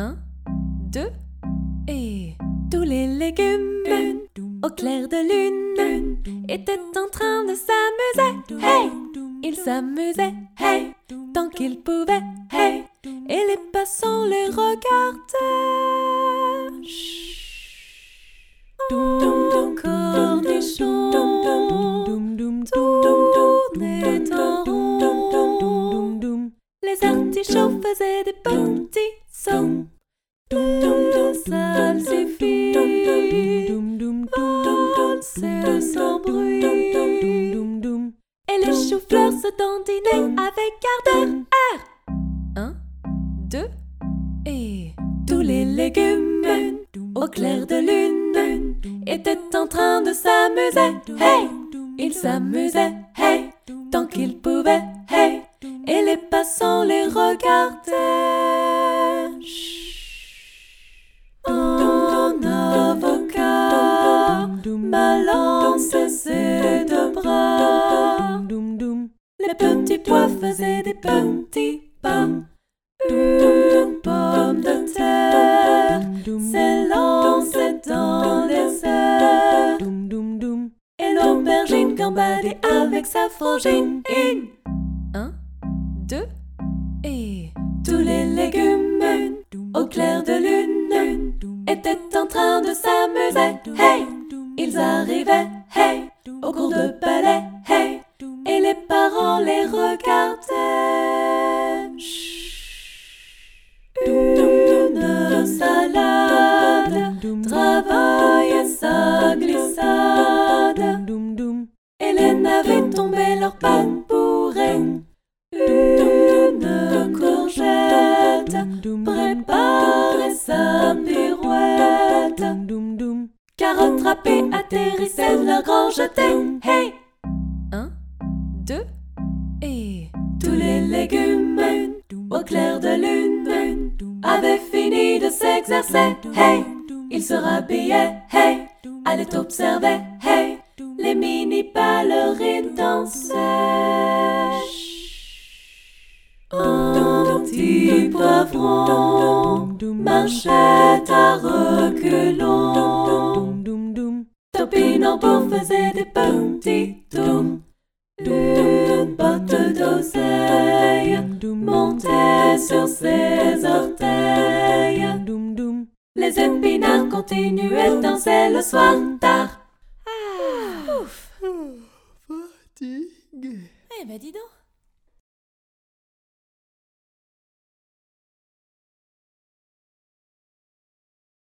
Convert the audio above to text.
Un, deux, et tous les légumes au clair de lune étaient en train de s'amuser. Hey! Ils s'amusaient, hey! Tant qu'ils pouvaient, hey! Et les passants les regardaient. Les artichauts faisaient des petits Et les choux-fleurs se dandinaient avec ardeur. Un, deux, et tous les légumes au clair de lune étaient en train de s'amuser. Hey! Ils s'amusaient, hey! Tant qu'ils pouvaient, hey! Et les passants les des petits pas. Une pomme de terre s'élançait dans les airs. Et l'aubergine gambadait avec sa frangine. Un, deux, et tous les légumes au clair de lune étaient en train de s'amuser. Hey! Ils arrivaient, hey! Au cours de Navets tombaient leur panne bourrée. Une courgette préparait sa pirouette. Carotte râpée atterrissait leur grand jeté. Hey! Un, deux, et tous les légumes au clair de lune avaient fini de s'exercer. Hey! Ils se rhabillaient. Hey! Allaient observer. Hey! Les mini ballerines dansaient. Un petit poivron? Marchait à reculons. Topinambour faisait des petits tours. Une botte d'oseille montait sur ses orteils. Les épinards continuaient de danser le soir tard. Dis donc